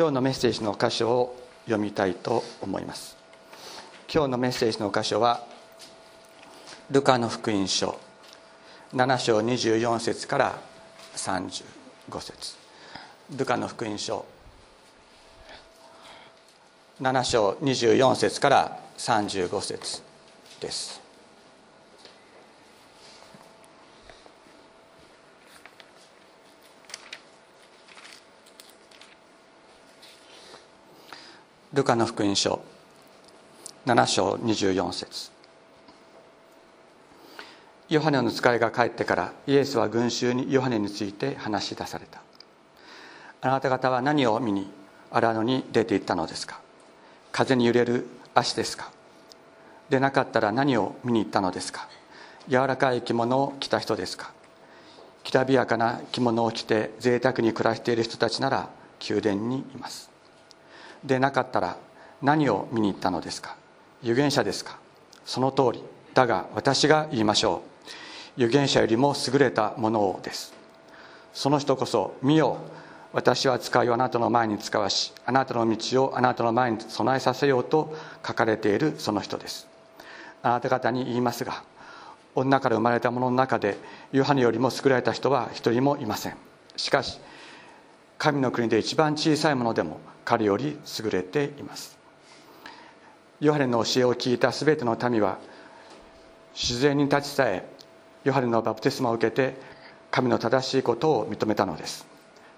今日のメッセージの箇所を読みたいと思います。今日のメッセージの箇所はルカの福音書7章24節から35節。ルカの福音書7章24節から35節です。ルカの福音書7章24節。ヨハネの使いが帰ってからイエスは群衆にヨハネについて話し出された。あなた方は何を見に荒野に出て行ったのですか？風に揺れる足ですか？でなかったら何を見に行ったのですか？柔らかい着物を着た人ですか？きらびやかな着物を着て贅沢に暮らしている人たちなら宮殿にいます。でなかったら何を見に行ったのですか？預言者ですか？その通り。だが私が言いましょう。預言者よりも優れたものをです。その人こそ見よ私は使いをあなたの前に使わしあなたの道をあなたの前に備えさせようと書かれているその人です。あなた方に言いますが女から生まれた者のの中でヨハネよりも優れた人は一人もいません。しかし神の国で一番小さいものでも彼より優れています。ヨハネの教えを聞いた全ての民は自然に立ちさえヨハネのバプテスマを受けて神の正しいことを認めたのです。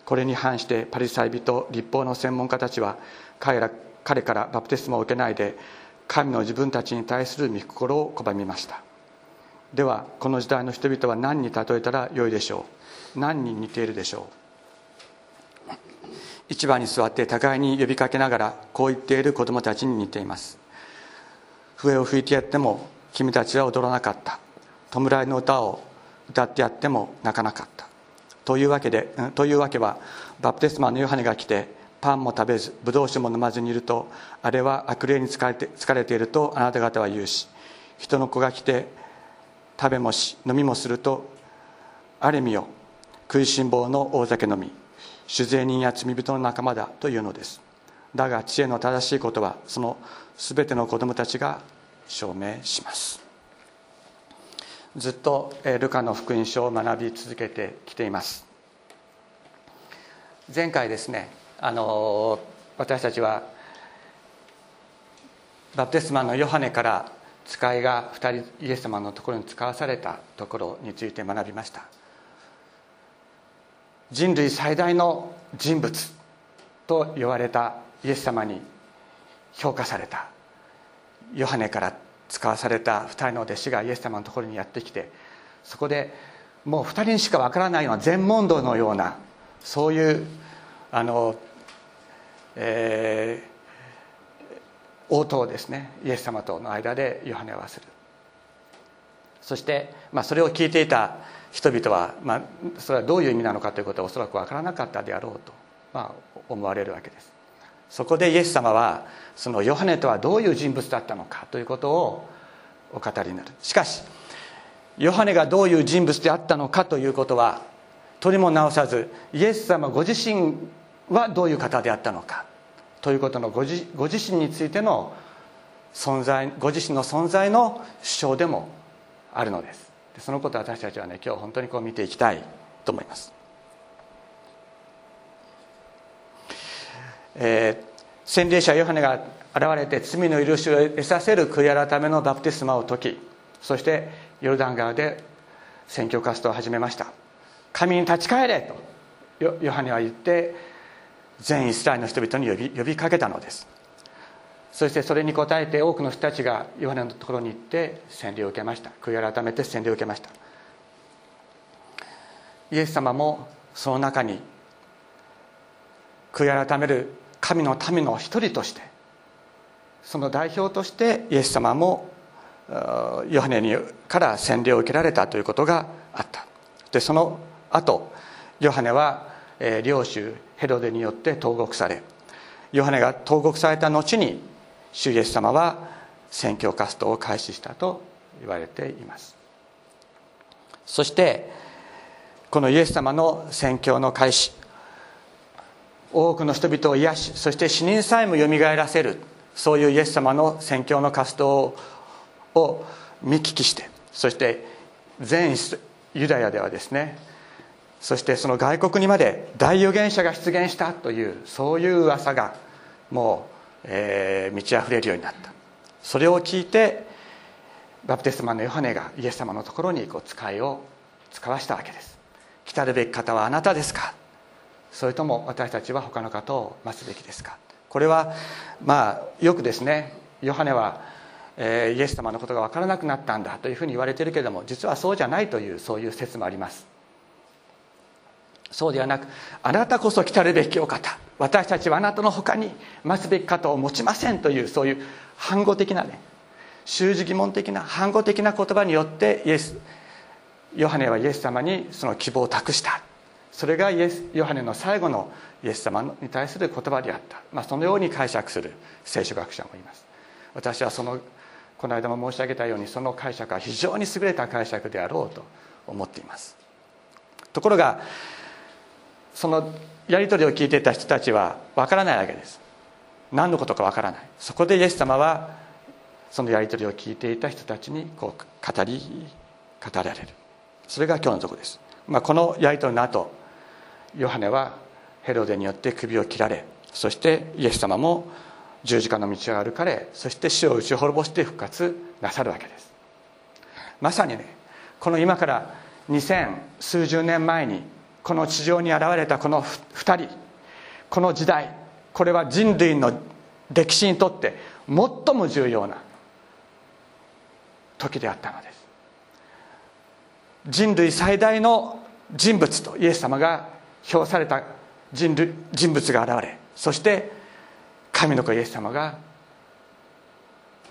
これに反してパリサイ人立法の専門家たちは彼ら彼からバプテスマを受けないで神の自分たちに対する御心を拒みました。ではこの時代の人々は何に例えたらよいでしょう？何に似ているでしょう？市場に座って互いに呼びかけながらこう言っている子供たちに似ています。笛を吹いてやっても君たちは踊らなかった。弔いの歌を歌ってやっても泣かなかった。というわけでというわけはバプテスマのヨハネが来てパンも食べずブドウ酒も飲まずにいるとあれは悪霊に疲れて疲れているとあなた方は言うし人の子が来て食べもし飲みもするとあれみよ食いしん坊の大酒飲み。酒税人や罪人の仲間だというのです。だが知恵の正しいことはその全ての子供たちが証明します。ずっとルカの福音書を学び続けてきています。前回ですねあの私たちはバプテスマのヨハネから使いが2人イエス様のところに使わされたところについて学びました。人類最大の人物と言われたイエス様に評価された。ヨハネから使わされた2人の弟子がイエス様のところにやってきてそこでもう2人にしかわからないような全問答のようなそういうあの、えー、応答をですねイエス様との間でヨハネはする。そして、まあ、それを聞いていた人々は、まあ、それはどういう意味なのかということはおそらく分からなかったであろうと、まあ、思われるわけです。そこでイエス様はそのヨハネとはどういう人物だったのかということをお語りになる。しかしヨハネがどういう人物であったのかということは取りも直さずイエス様ご自身はどういう方であったのかということのご自ご自身についての存在ご自身の存在の主張でもあるのです。でそのことを私たちはね今日本当にこう見ていきたいと思います。えー、洗礼者ヨハネが現れて罪の許しを得させる悔い改めのバプテスマを解きそしてヨルダン川で宣教活動を始めました。神に立ち返れとヨハネは言って全イスラエルの人々に呼び呼びかけたのです。そしてそれに応えて多くの人たちがヨハネのところに行って洗礼を受けました。悔い改めて洗礼を受けました。イエス様もその中に悔い改める神の民の一人としてその代表としてイエス様もヨハネにから洗礼を受けられたということがあった。でその後ヨハネは領主ヘロデによって投獄されヨハネが投獄された後に主イエス様は宣教活動を開始したと言われています。そしてこのイエス様の宣教の開始多くの人々を癒しそして死人さえもよみがえらせるそういうイエス様の宣教の活動を見聞きしてそして全ユダヤではですねそしてその外国にまで大預言者が出現したというそういう噂がもう、えー、満ち溢れるようになった。それを聞いてバプテスマのヨハネがイエス様のところにこう使いを使わしたわけです。来たるべき方はあなたですか？それとも私たちは他の方を待つべきですか？これはまあよくですねヨハネは、えー、イエス様のことが分からなくなったんだというふうに言われているけれども実はそうじゃないというそういう説もあります。そうではなくあなたこそ来たるべきお方。私たちはあなたの他に待つべき方を持ちませんというそういう反語的なね習字疑問的な反語的な言葉によってイエスヨハネはイエス様にその希望を託した。それがイエスヨハネの最後のイエス様に対する言葉であった、まあ、そのように解釈する聖書学者もいます。私はそのこの間も申し上げたようにその解釈は非常に優れた解釈であろうと思っています。ところがそのやり取りを聞いていた人たちは分からないわけです。何のことか分からない。そこでイエス様はそのやり取りを聞いていた人たちにこう語り語られる。それが今日のとこです、まあ、このやり取りの後ヨハネはヘロデによって首を切られそしてイエス様も十字架の道を歩かれそして死を打ち滅ぼして復活なさるわけです。まさにねこの今から二千数十年前にこの地上に現れたこの2人。この時代これは人類の歴史にとって最も重要な時であったのです。人類最大の人物とイエス様が評された人類人物が現れそして神の子イエス様が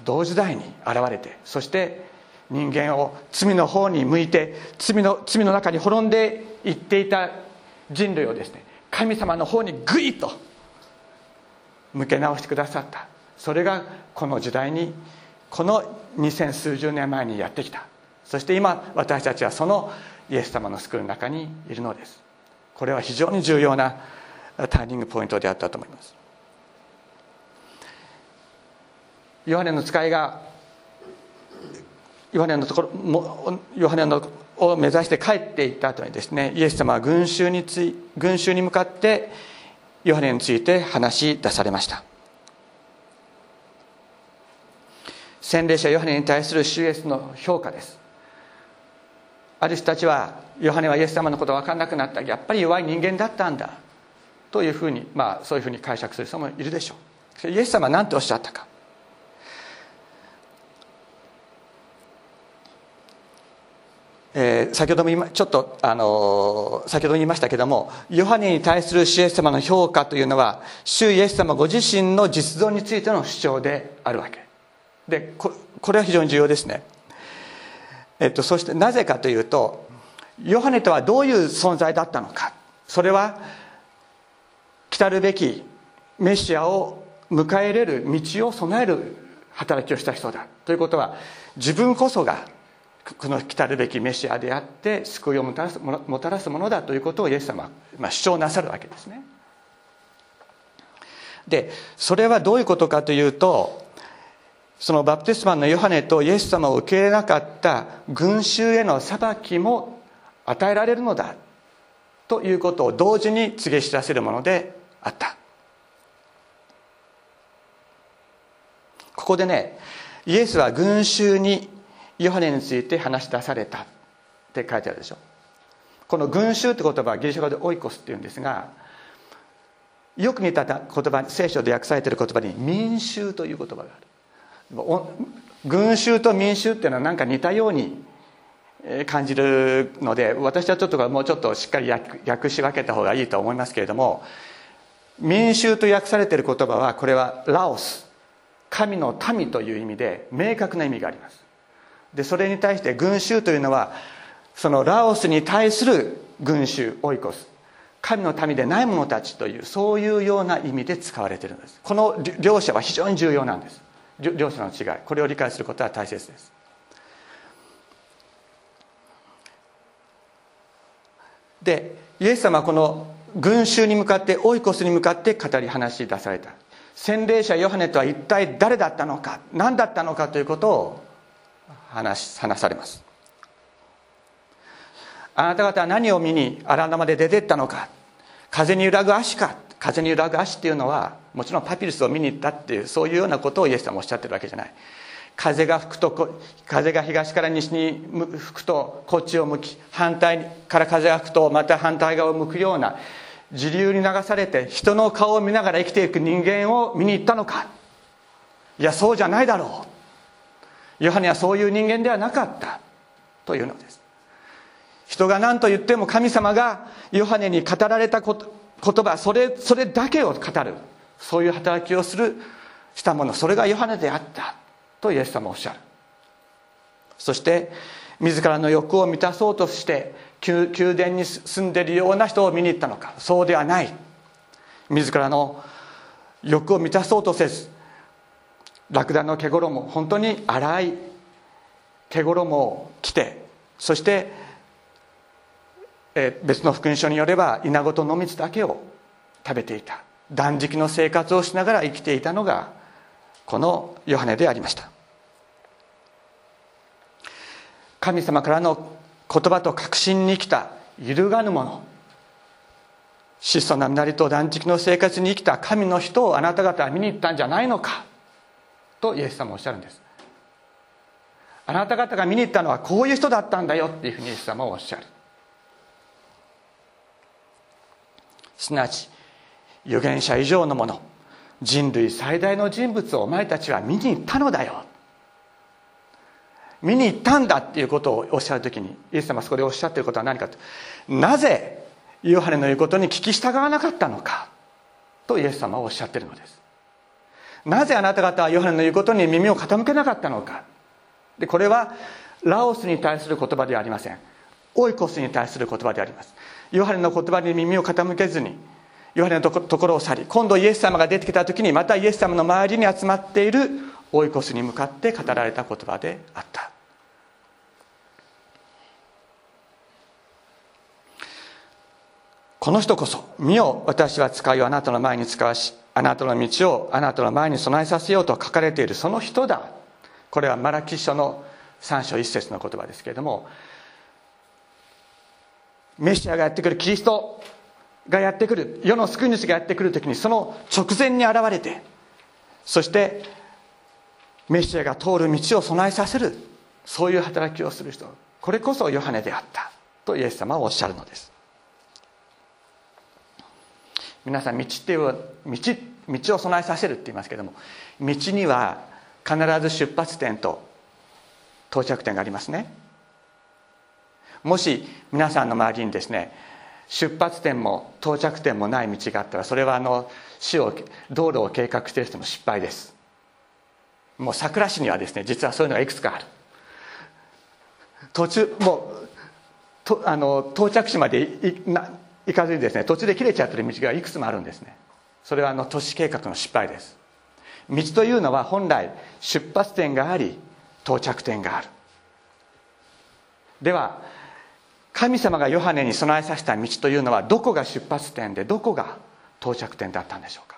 同時代に現れてそして人間を罪の方に向いて罪の罪の中に滅んでいっていた人類をですね神様の方にグイッと向け直してくださった。それがこの時代にこの二千数十年前にやってきた。そして今私たちはそのイエス様の救いの中にいるのです。これは非常に重要なターニングポイントであったと思います。ヨハネの使いがヨハネのところもヨハネのを目指して帰っていった後にですねイエス様は群衆につい群衆に向かってヨハネについて話し出されました。洗礼者ヨハネに対する主イエスの評価です。ある人たちはヨハネはイエス様のこと分からなくなった。やっぱり弱い人間だったんだ。というふうにまあそういうふうに解釈する人もいるでしょう。イエス様は何ておっしゃったか。えー、先ほども今ちょっと、あのー、先ほど言いましたけどもヨハネに対する主イエス様の評価というのは主イエス様ご自身の実像についての主張であるわけ。でここれは非常に重要ですね、えっと、そしてなぜかというとヨハネとはどういう存在だったのか。それは来るべきメシアを迎え入れる道を備える働きをした人だ。ということは自分こそがこの来たるべきメシアであって救いをもたらすもたらすものだということをイエス様は、まあ、主張なさるわけですね。でそれはどういうことかというとそのバプテスマンのヨハネとイエス様を受け入れなかった群衆への裁きも与えられるのだということを同時に告げ知らせるものであった。ここでねイエスは群衆にヨハネについて話し出されたって書いてあるでしょ。この群衆って言葉はギリシャ語でオイコスっていうんですがよく似た言葉聖書で訳されている言葉に民衆という言葉がある。群衆と民衆っていうのは何か似たように感じるので私はちょっともうちょっとしっかり訳し分けた方がいいと思いますけれども民衆と訳されている言葉はこれはラオス。神の民という意味で明確な意味があります。でそれに対して群衆というのはそのラオスに対する群衆オイコス。神の民でない者たちというそういうような意味で使われているんです。この両者は非常に重要なんです。両者の違い。これを理解することは大切です。でイエス様はこの群衆に向かってオイコスに向かって語り話し出された。洗礼者ヨハネとは一体誰だったのか何だったのかということを話話されます。あなた方は何を見に荒野まで出てったのか風に揺らぐ足か風に揺らぐ足っていうのはもちろんパピルスを見に行ったっていうそういうようなことをイエス様おっしゃってるわけじゃない。風が吹くと風が東から西に吹くとこっちを向き反対から風が吹くとまた反対側を向くような時流に流されて人の顔を見ながら生きていく人間を見に行ったのか。いやそうじゃないだろう。ヨハネはそういう人間ではなかったというのです。人が何と言っても神様がヨハネに語られた言葉それそれだけを語る。そういう働きをするしたもの。それがヨハネであったとイエス様おっしゃる。そして自らの欲を満たそうとして宮殿に住んでいるような人を見に行ったのか。そうではない。自らの欲を満たそうとせずラクダの毛衣本当に粗い毛衣を着てそしてえ別の福音書によれば稲子と野蜜だけを食べていた。断食の生活をしながら生きていたのがこのヨハネでありました。神様からの言葉と確信に生きた揺るがぬもの質素な身なりと断食の生活に生きた神の人をあなた方は見に行ったんじゃないのか。とイエス様おっしゃるんです。あなた方が見に行ったのはこういう人だったんだよっていうふうにイエス様はおっしゃる。すなわち預言者以上のもの人類最大の人物をお前たちは見に行ったのだよ。見に行ったんだっていうことをおっしゃるときにイエス様そこでおっしゃっていることは何かとなぜヨハネの言うことに聞き従わなかったのかとイエス様はおっしゃっているのです。なぜあなた方はヨハネの言うことに耳を傾けなかったのか。でこれはラオスに対する言葉ではありません。オイコスに対する言葉であります。ヨハネの言葉に耳を傾けずにヨハネのところを去り今度イエス様が出てきた時にまたイエス様の周りに集まっているオイコスに向かって語られた言葉であった。この人こそ見よ私は使いをあなたの前に使わしあなたの道をあなたの前に備えさせようと書かれているその人だ。これはマラキ書の3章1節の言葉ですけれどもメシアがやってくるキリストがやってくる世の救い主がやってくる時にその直前に現れてそしてメシアが通る道を備えさせる。そういう働きをする人。これこそヨハネであった。とイエス様はおっしゃるのです。皆さん道っていう道道を備えさせるって言いますけども道には必ず出発点と到着点がありますね。もし皆さんの周りにですね出発点も到着点もない道があったらそれはあの死を道路を計画している人の失敗です。もう桜市にはですね実はそういうのがいくつかある。途中もうとあの到着地まで行かずにですね途中で切れちゃってる道がいくつもあるんですね。それはあの都市計画の失敗です。道というのは本来出発点があり到着点がある。では神様がヨハネに備えさせた道というのはどこが出発点でどこが到着点だったんでしょうか。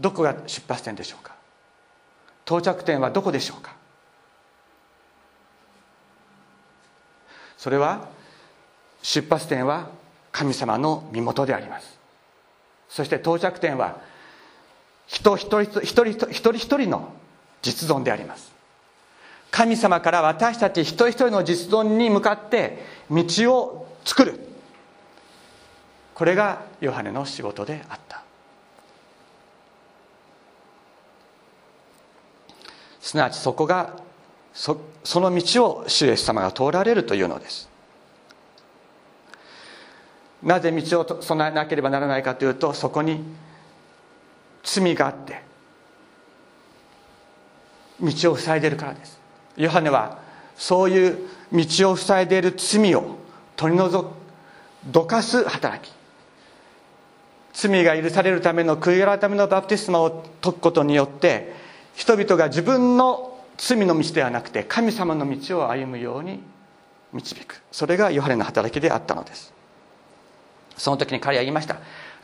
どこが出発点でしょうか。到着点はどこでしょうか。それは出発点は神様の身元であります。そして到着点は人一人一人一人一人の実存であります。神様から私たち一人一人の実存に向かって道を作る。これがヨハネの仕事であった。すなわちそこがそその道を主イエス様が通られるというのです。なぜ道を備えなければならないかというとそこに罪があって道を塞いでいるからです。ヨハネはそういう道を塞いでいる罪を取り除くどかす働き。罪が許されるための悔い改めのバプテスマを解くことによって人々が自分の罪の道ではなくて神様の道を歩むように導く。それがヨハネの働きであったのです。その時に彼は言いました。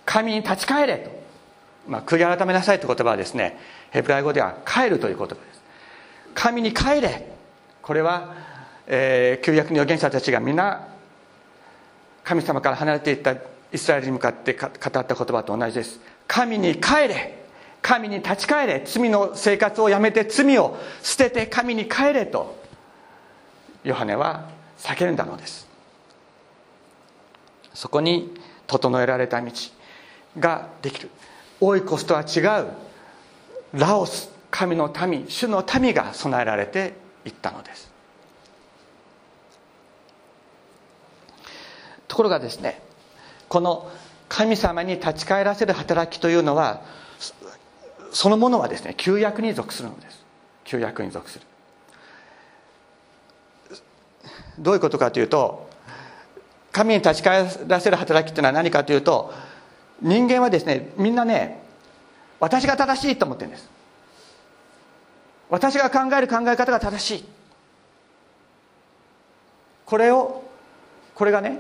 神に立ち返れと、まあ、悔い改めなさいという言葉はですねヘブライ語では帰るという言葉です。神に帰れ。これは、えー、旧約の預言者たちが皆神様から離れていったイスラエルに向かって語った言葉と同じです。神に帰れ。神に立ち返れ。罪の生活をやめて罪を捨てて神に帰れとヨハネは叫んだのです。そこに整えられた道ができる。オイコスとは違う。ラオス神の民主の民が備えられていったのです。ところがですねこの神様に立ち返らせる働きというのはそのものはですね旧約に属するのです。旧約に属する。どういうことかというと神に立ち返らせる働きっていうのは何かというと人間はですねみんなね私が正しいと思ってるんです。私が考える考え方が正しい。これをこれがね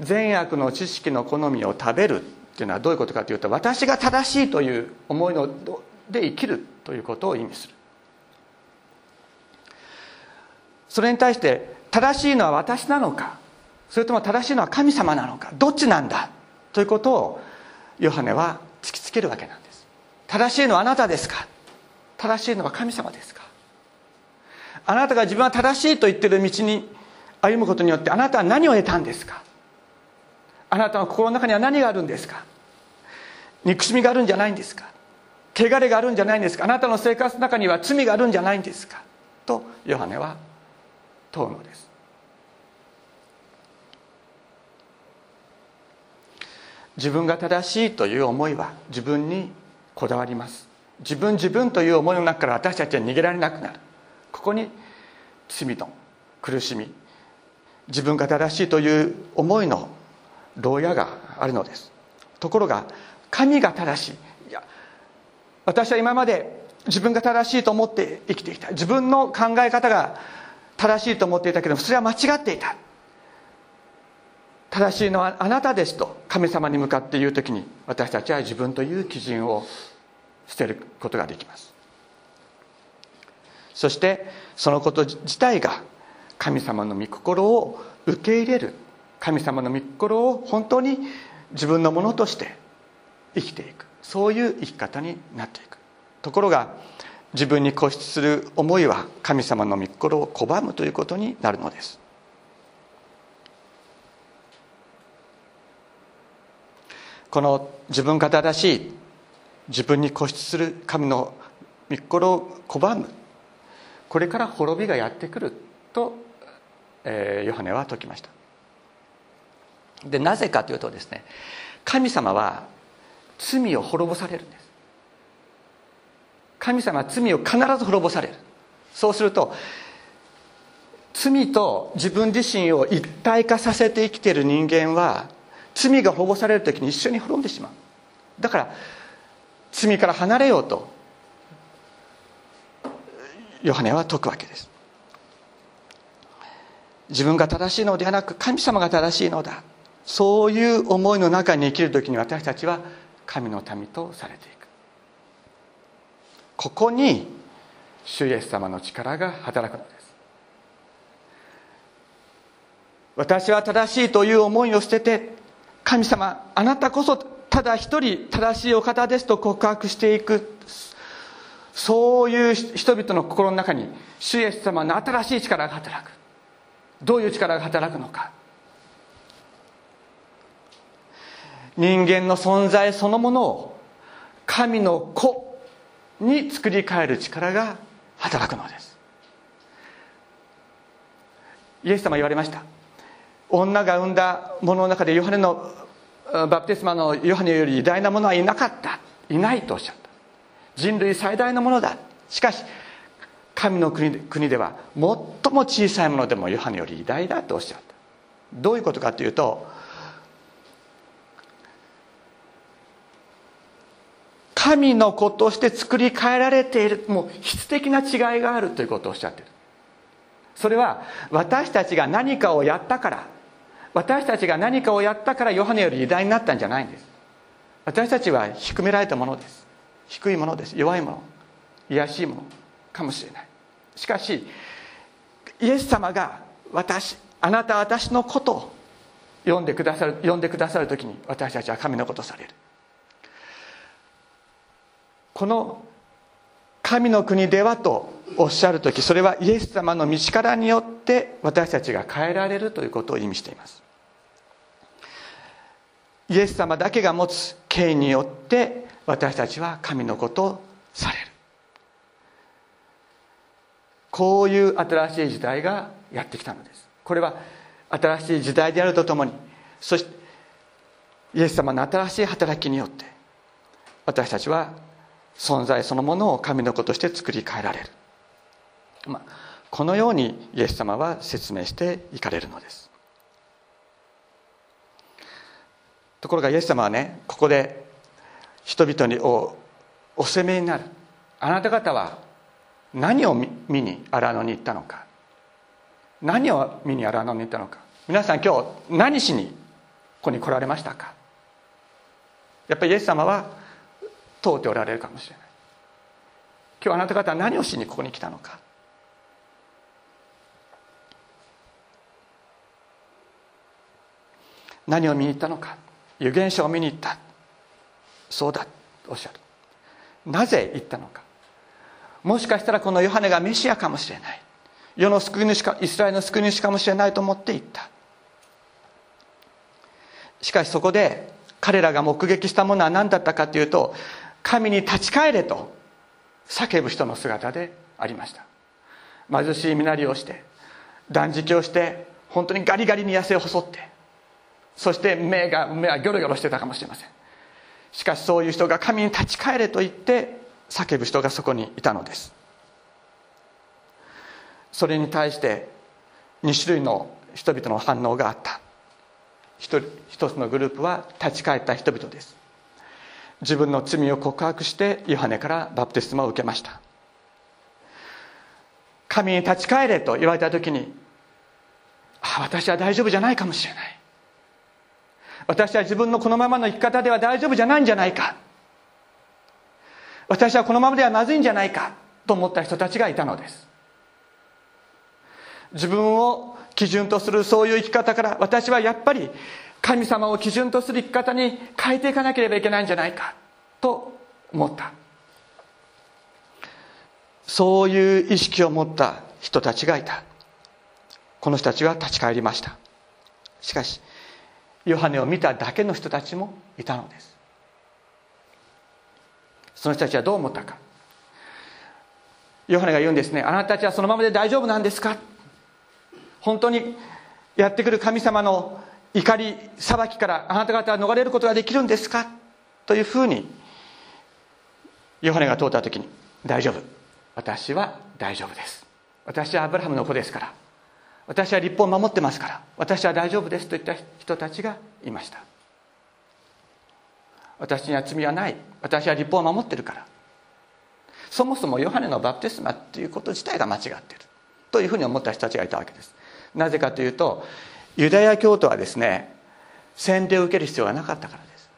善悪の知識の好みを食べるっていうのはどういうことかというと私が正しいという思いので生きるということを意味する。それに対して正しいのは私なのか？それとも正しいのは神様なのかどっちなんだということをヨハネは突きつけるわけなんです。正しいのはあなたですか正しいのは神様ですか。あなたが自分は正しいと言っている道に歩むことによってあなたは何を得たんですか。あなたの心の中には何があるんですか。憎しみがあるんじゃないんですか。汚れがあるんじゃないんですか。あなたの生活の中には罪があるんじゃないんですか。とヨハネは問うのです。自分が正しいという思いは自分にこだわります。自分自分という思いの中から私たちは逃げられなくなる。ここに罪の苦しみ自分が正しいという思いの牢屋があるのです。ところが神が正しい。いや私は今まで自分が正しいと思って生きてきた。自分の考え方が正しいと思っていたけどそれは間違っていた。正しいのはあなたですと神様に向かって言う時に私たちは自分という基準を捨てることができます。そしてそのこと自体が神様の御心を受け入れる神様の御心を本当に自分のものとして生きていく。そういう生き方になっていく。ところが自分に固執する思いは神様の御心を拒むということになるのです。この自分が正しい自分に固執する神の御心を拒む。これから滅びがやってくると、えー、ヨハネは説きました。でなぜかというとですね神様は罪を滅ぼされるんです。神様は罪を必ず滅ぼされる。そうすると罪と自分自身を一体化させて生きている人間は罪が滅ぼされる時に一緒に滅んでしまう。だから罪から離れようとヨハネは説くわけです。自分が正しいのではなく神様が正しいのだ。そういう思いの中に生きる時に私たちは神の民とされていく。ここに主イエス様の力が働くのです。私は正しいという思いを捨てて神様あなたこそただ一人正しいお方ですと告白していくそういう人々の心の中に主イエス様の新しい力が働く。どういう力が働くのか。人間の存在そのものを神の子に作り変える力が働くのです。イエス様言われました。女が産んだものの中でヨハネのバプテスマのヨハネより偉大なものはいなかった。いないとおっしゃった。人類最大のものだ。しかし神の国国では最も小さいものでもヨハネより偉大だとおっしゃった。どういうことかというと神の子として作り変えられている。もう質的な違いがあるということをおっしゃってる。それは私たちが何かをやったから私たちが何かをやったからヨハネより偉大になったんじゃないんです。私たちは低められたものです。低いものです。弱いもの。卑しいものかもしれない。しかしイエス様が私あなた私のことを読んでくださる読んでくださる時に私たちは神のことされる。この神の国ではとおっしゃる時それはイエス様の道からによって私たちが変えられるということを意味しています。イエス様だけが持つ権威によって私たちは神のことをされる。こういう新しい時代がやってきたのです。これは新しい時代であるとともにそしてイエス様の新しい働きによって私たちは存在そのものを神の子として作り変えられる、まあ、このようにイエス様は説明していかれるのです。ところがイエス様はねここで人々におお責めになる。あなた方は何を見に荒野に行ったのか。何を見に荒野に行ったのか。皆さん今日何しにここに来られましたか。やっぱりイエス様は問うておられるかもしれない。今日あなた方は何をしにここに来たのか。何を見に行ったのか。預言者を見に行った。そうだ。とおっしゃる。なぜ行ったのか。もしかしたらこのヨハネがメシアかもしれない。世の救い主かイスラエルの救い主かもしれないと思って行った。しかしそこで彼らが目撃したものは何だったかというと神に立ち返れと叫ぶ人の姿でありました。貧しい身なりをして断食をして本当にガリガリに痩せ細ってそして目が目はギョロギョロしてたかもしれません。しかしそういう人が神に立ち返れと言って叫ぶ人がそこにいたのです。それに対して2種類の人々の反応があった。一つのグループは立ち返った人々です。自分の罪を告白してヨハネからバプテスマを受けました。神に立ち返れと言われた時にあ私は大丈夫じゃないかもしれない。私は自分のこのままの生き方では大丈夫じゃないんじゃないか。私はこのままではまずいんじゃないか。と思った人たちがいたのです。自分を基準とするそういう生き方から私はやっぱり神様を基準とする生き方に変えていかなければいけないんじゃないか。と思った。そういう意識を持った人たちがいた。この人たちは立ち返りました。しかしヨハネを見ただけの人たちもいたのです。その人たちはどう思ったか。ヨハネが言うんですね。あなたたちはそのままで大丈夫なんですか？本当にやってくる神様の怒り裁きからあなた方は逃れることができるんですか？というふうにヨハネが通った時に大丈夫。私は大丈夫です。私はアブラハムの子ですから。私は立法を守ってますから私は大丈夫ですといった人たちがいました。私には罪はない。私は立法を守ってるから。そもそもヨハネのバプテスマっていうこと自体が間違っている。というふうに思った人たちがいたわけです。なぜかというとユダヤ教徒はですね洗礼を受ける必要がなかったからです。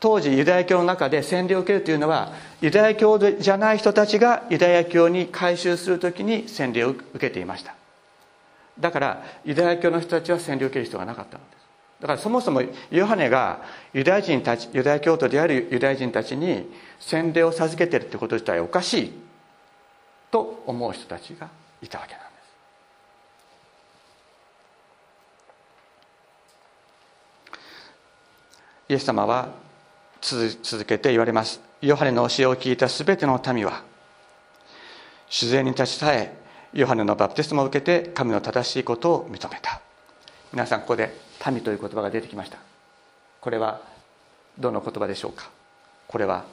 当時ユダヤ教の中で洗礼を受けるというのはユダヤ教じゃない人たちがユダヤ教に改宗する時に洗礼を受けていました。だからユダヤ教の人たちは洗礼を受ける必要がなかったのです。だからそもそもヨハネがユダヤ人たちユダヤ教徒であるユダヤ人たちに洗礼を授けてるってこと自体おかしい。と思う人たちがいたわけなんです。イエス様は続けて言われます。ヨハネの教えを聞いた全ての民は主税に立ちさえヨハネのバプテスマを受けて神の正しいことを認めた。皆さんここで「民」という言葉が出てきました。これはどの言葉でしょうか？これは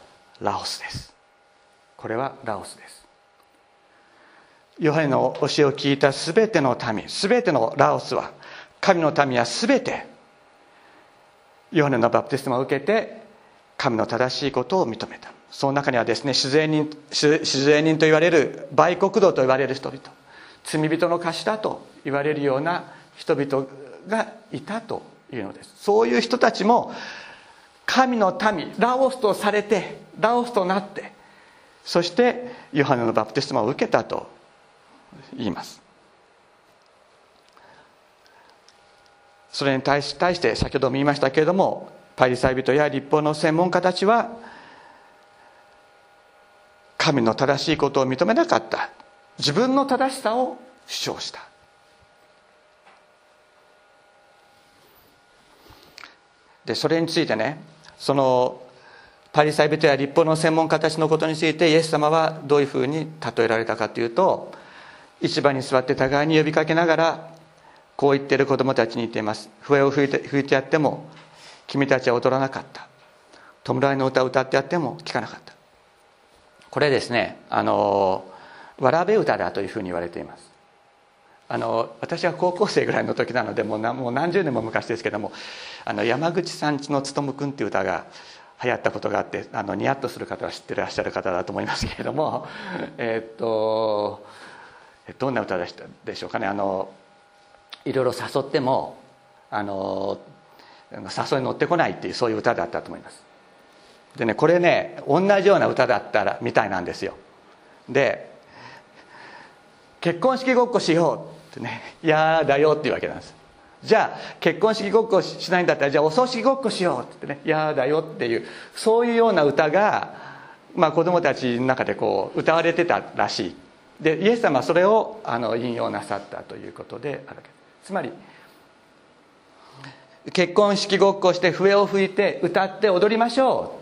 ラオスです。これはラオスです。ヨハネの教えを聞いた全ての民全てのラオスは神の民は全てヨハネのバプテスマを受けて神の正しいことを認めた。その中にはですね主税人主税人と言われる売国道と言われる人々罪人の頭と言われるような人々がいたというのです。そういう人たちも神の民ラオスとされてラオスとなってそしてヨハネのバプテスマを受けたと言います。それに対し対して先ほども言いましたけれどもパリサイ人や立法の専門家たちは神の正しいことを認めなかった。自分の正しさを主張した。でそれについてねそのパリサイ人や立法の専門家たちのことについてイエス様はどういうふうに例えられたかというと市場に座って互いに呼びかけながらこう言ってる子供たちに言っています。笛を吹いて吹いてやっても君たちは踊らなかった。弔いの歌を歌ってやっても聞かなかった。これですねあのわらべ歌だというふうに言われています。あの私は高校生ぐらいの時なのでもうもう何十年も昔ですけどもあの山口さんちの勉君っていう歌が流行ったことがあってあのニヤッとする方は知ってらっしゃる方だと思いますけれども えっとどんな歌でしたでしょうかねあのいろいろ誘ってもあの誘いに乗ってこないっていうそういう歌だったと思います。でねこれね同じような歌だったらみたいなんですよ。で結婚式ごっこしようってね「やだよ」っていうわけなんです。じゃあ結婚式ごっこしないんだったらじゃあお葬式ごっこしようってね「やだよ」っていうそういうような歌が、まあ、子供たちの中でこう歌われてたらしい。でイエス様はそれをあの引用なさったということであるわけ。つまり結婚式ごっこして笛を吹いて歌って踊りましょう。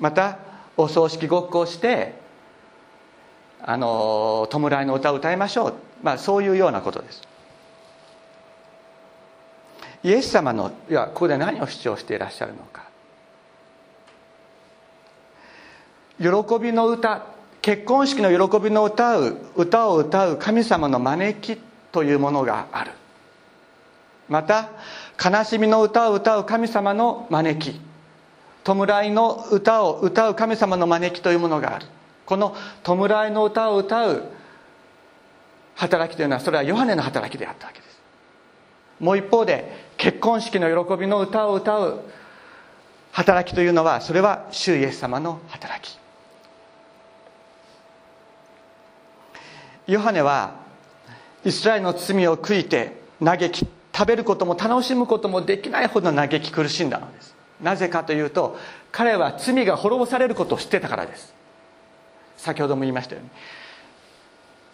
またお葬式ごっこをしてあの弔いの歌を歌いましょう、まあ、そういうようなことです。イエス様のいやここで何を主張していらっしゃるのか。喜びの歌結婚式の喜びの歌う歌を歌う神様の招きというものがある。また悲しみの歌を歌う神様の招き。弔いの歌を歌う神様の招きというものがある。この弔いの歌を歌う働きというのはそれはヨハネの働きであったわけです。もう一方で結婚式の喜びの歌を歌う働きというのはそれは主イエス様の働き。ヨハネはイスラエルの罪を悔いて嘆き食べることも楽しむこともできないほど嘆き苦しんだのです。なぜかというと彼は罪が滅ぼされることを知ってたからです。先ほども言いましたように。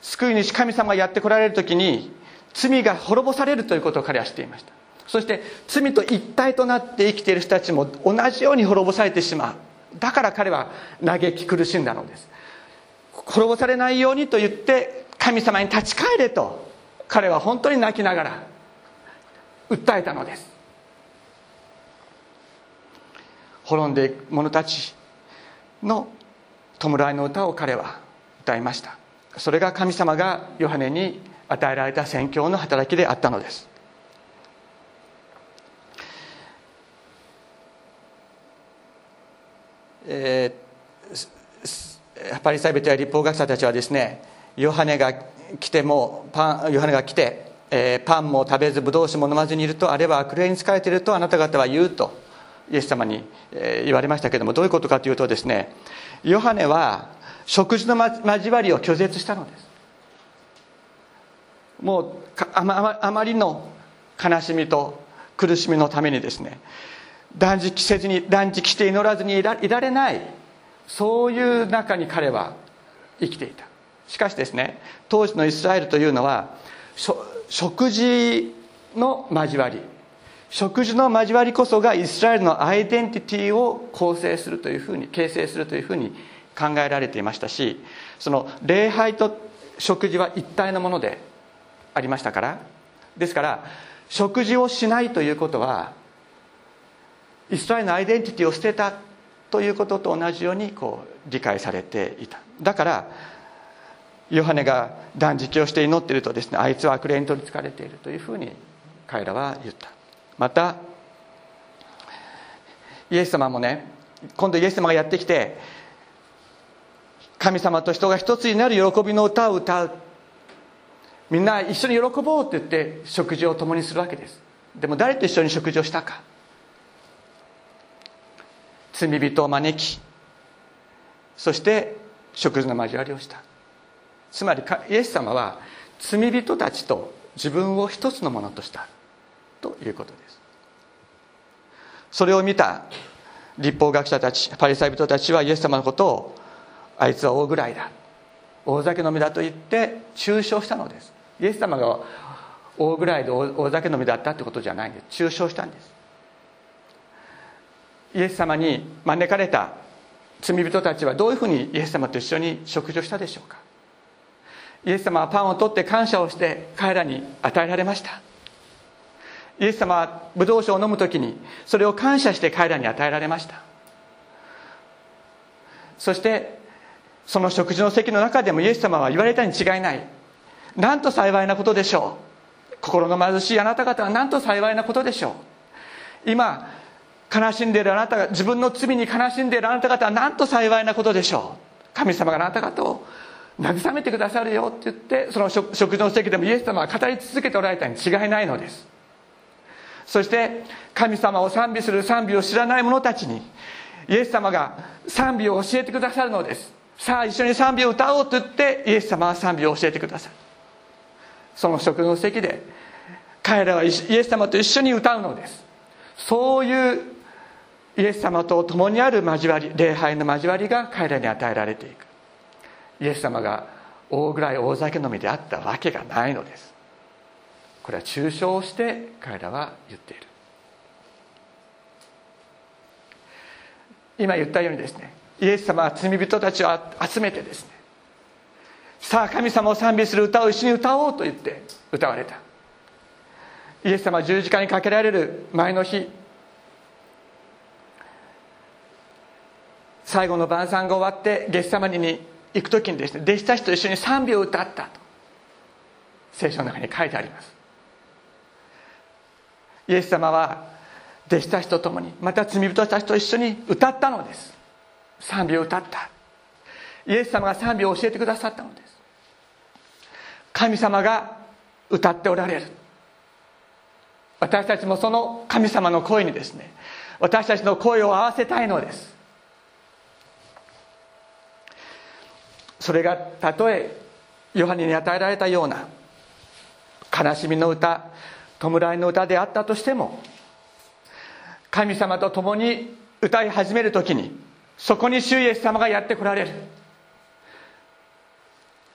救い主神様がやってこられる時に罪が滅ぼされるということを彼は知っていました。そして罪と一体となって生きている人たちも同じように滅ぼされてしまう。だから彼は嘆き苦しんだのです。滅ぼされないようにと言って神様に立ち返れと彼は本当に泣きながら訴えたのです。滅んでいく者たちの弔いの歌を彼は歌いました。それが神様がヨハネに与えられた宣教の働きであったのです。えー、パリサイ人や立法学者たちはですねヨハネが来てもパンヨハネが来て、えー、パンも食べずブドウ酒も飲まずにいるとあれば悪霊に疲れているとあなた方は言うと。イエス様に、言われましたけれどもどういうことかというとですねヨハネは食事の交わりを拒絶したのです。もうあまあまりの悲しみと苦しみのためにですね断食せずに断食して祈らずにいらいられないそういう中に彼は生きていた。しかしですね当時のイスラエルというのは食事の交わり食事の交わりこそがイスラエルのアイデンティティを構成するというふうに形成するというふうに考えられていましたしその礼拝と食事は一体のものでありましたから。ですから食事をしないということはイスラエルのアイデンティティを捨てたということと同じようにこう理解されていた。だからヨハネが断食をして祈っているとですねあいつは悪霊に取りつかれているというふうに彼らは言った。またイエス様もね今度イエス様がやってきて神様と人が一つになる喜びの歌を歌う。みんな一緒に喜ぼうって言って食事を共にするわけです。でも誰と一緒に食事をしたか。罪人を招きそして食事の交わりをした。つまりイエス様は罪人たちと自分を一つのものとした。ということです。それを見た立法学者たちパリサイ人たちはイエス様のことをあいつは大ぐらいだ。大酒飲みだと言って中傷したのです。イエス様が大ぐらいで大酒飲みだったってことじゃないんです。中傷したんです。イエス様に招かれた罪人たちはどういうふうにイエス様と一緒に食事をしたでしょうか。イエス様はパンを取って感謝をして彼らに与えられました。イエス様はブドウ酒を飲む時にそれを感謝して彼らに与えられました。そしてその食事の席の中でもイエス様は言われたに違いない。なんと幸いなことでしょう。心の貧しいあなた方はなんと幸いなことでしょう。今悲しんでいるあなたが自分の罪に悲しんでいるあなた方はなんと幸いなことでしょう。神様があなた方を慰めてくださるよって言ってその食事の席でもイエス様は語り続けておられたに違いないのです。そして神様を賛美する賛美を知らない者たちにイエス様が賛美を教えてくださるのです。さあ一緒に賛美を歌おうと言ってイエス様は賛美を教えてくださる。その食の席で彼らはイエス様と一緒に歌うのです。そういうイエス様と共にある交わり礼拝の交わりが彼らに与えられていく。イエス様が大ぐらい大酒飲みであったわけがないのです。これは抽象して彼らは言っている。今言ったようにですねイエス様は罪人たちを集めてですねさあ神様を賛美する歌を一緒に歌おうと言って歌われた。イエス様は十字架にかけられる前の日最後の晩餐が終わってゲッサマニに行く時にですね弟子たちと一緒に賛美を歌ったと聖書の中に書いてあります。イエス様は弟子たちと共にまた罪人たちと一緒に歌ったのです。賛美を歌った。イエス様が賛美を教えてくださったのです。神様が歌っておられる。私たちもその神様の声にですね私たちの声を合わせたいのです。それがたとえヨハネに与えられたような悲しみの歌弔いの歌であったとしても神様と共に歌い始める時にそこに主イエス様がやってこられる。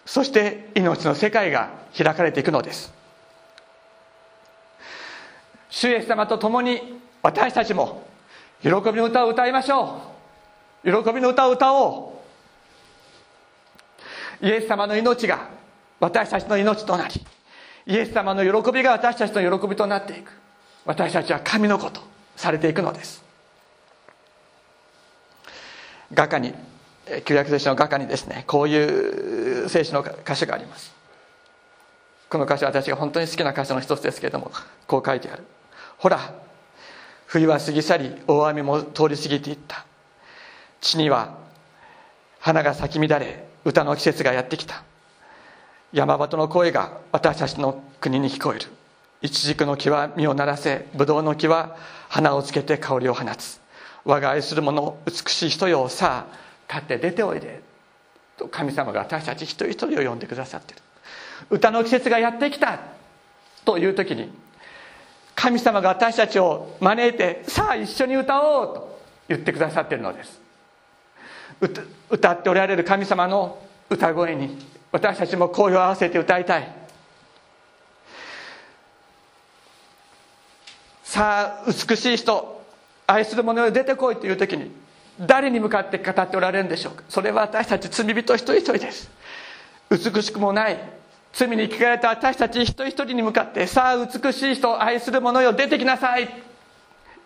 そして命の世界が開かれていくのです。主イエス様と共に私たちも喜びの歌を歌いましょう。喜びの歌を歌おう。イエス様の命が私たちの命となりイエス様の喜びが私たちの喜びとなっていく。私たちは神の子とされていくのです。画家に旧約聖書の画家にですねこういう聖書の箇所があります。この箇所は私が本当に好きな箇所の一つですけれどもこう書いてある。ほら冬は過ぎ去り大雨も通り過ぎていった。地には花が咲き乱れ歌の季節がやってきた。山鳩の声が私たちの国に聞こえる。イチジクの木は実をならせブドウの木は花をつけて香りを放つ。我が愛する者美しい人よさあ立って出ておいでと神様が私たち一人一人を呼んでくださっている。歌の季節がやってきたという時に神様が私たちを招いてさあ一緒に歌おうと言ってくださっているのです。歌っておられる神様の歌声に私たちも声を合わせて歌いたい。さあ美しい人愛する者よ出てこいという時に誰に向かって語っておられるんでしょうか？それは私たち罪人一人一人です。美しくもない罪に聞かれた私たち一人一人に向かってさあ美しい人愛する者よ出てきなさい。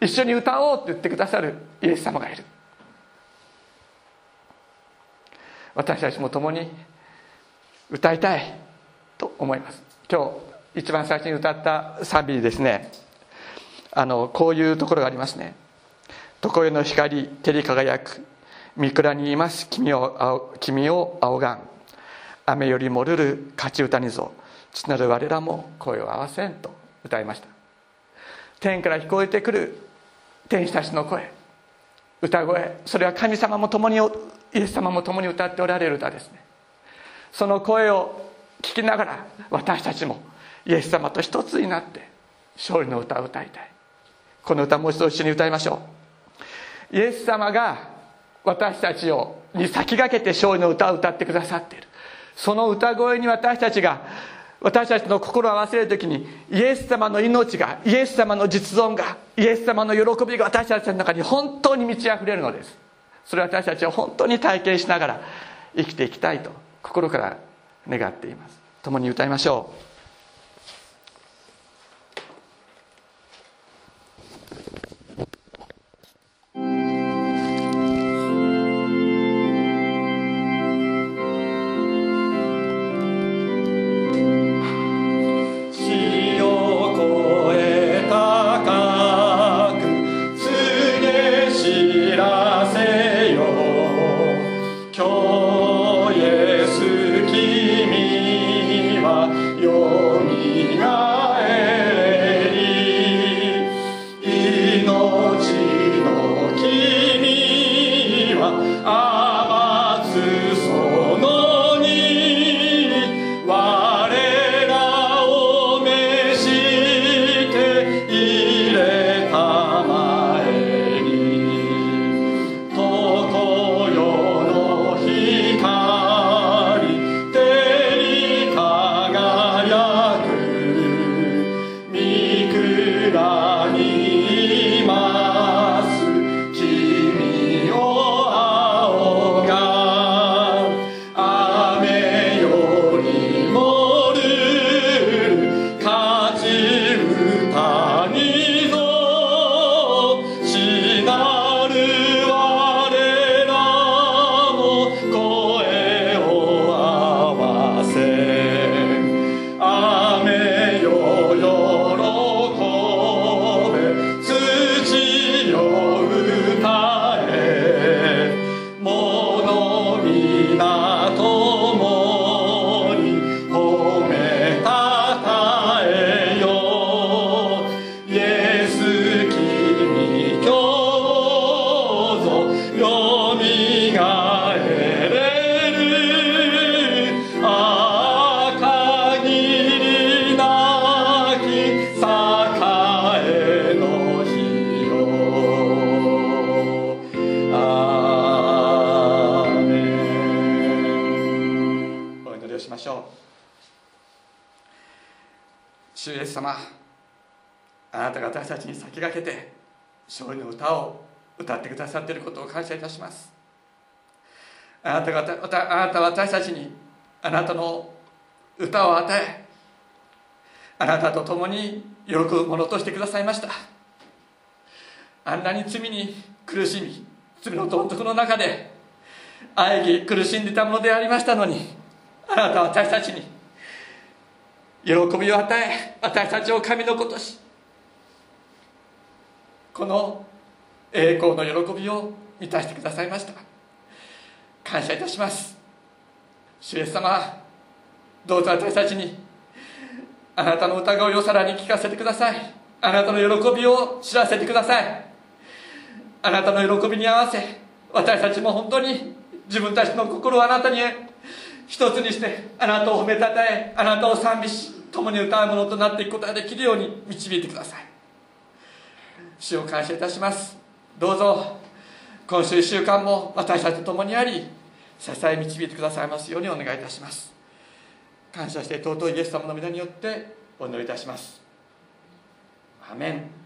一緒に歌おうと言ってくださるイエス様がいる。私たちも共に歌いたいと思います。今日一番最初に歌ったサビですね。あのこういうところがありますね。常世の光照り輝く。三倉にいます。君を君を仰がん。雨よりもるる勝ち歌にぞ。父なる我らも声を合わせんと歌いました。天から聞こえてくる天使たちの声。歌声。それは神様も共にイエス様も共に歌っておられる歌ですね。その声を聞きながら私たちもイエス様と一つになって勝利の歌を歌いたい。この歌もう一度一緒に歌いましょう。イエス様が私たちをに先駆けて勝利の歌を歌ってくださっている。その歌声に私たちが私たちの心を合わせる時にイエス様の命がイエス様の実存がイエス様の喜びが私たちの中に本当に満ち溢れるのです。それは私たちは本当に体験しながら生きていきたいと。心から願っています。共に歌いましょう。歌ってくださっていることを感謝いたします。あなたは私たちにあなたの歌を与えあなたと共に喜ぶものとしてくださいました。あんなに罪に苦しみ罪のどん底の中で喘ぎ苦しんでいたものでありましたのにあなたは私たちに喜びを与え私たちを神の子としこの栄光の喜びを満たしてくださいました。感謝いたします。主イエス様どうぞ私たちにあなたの歌声をさらに聞かせてください。あなたの喜びを知らせてください。あなたの喜びに合わせ私たちも本当に自分たちの心をあなたに一つにしてあなたを褒めたたえあなたを賛美し共に歌うものとなっていくことができるように導いてください。主を感謝いたします。どうぞ今週1週間も私たちと共にあり支え導いてくださいますようにお願いいたします。感謝して尊いイエス様の皆によってお祈りいたします。アメン。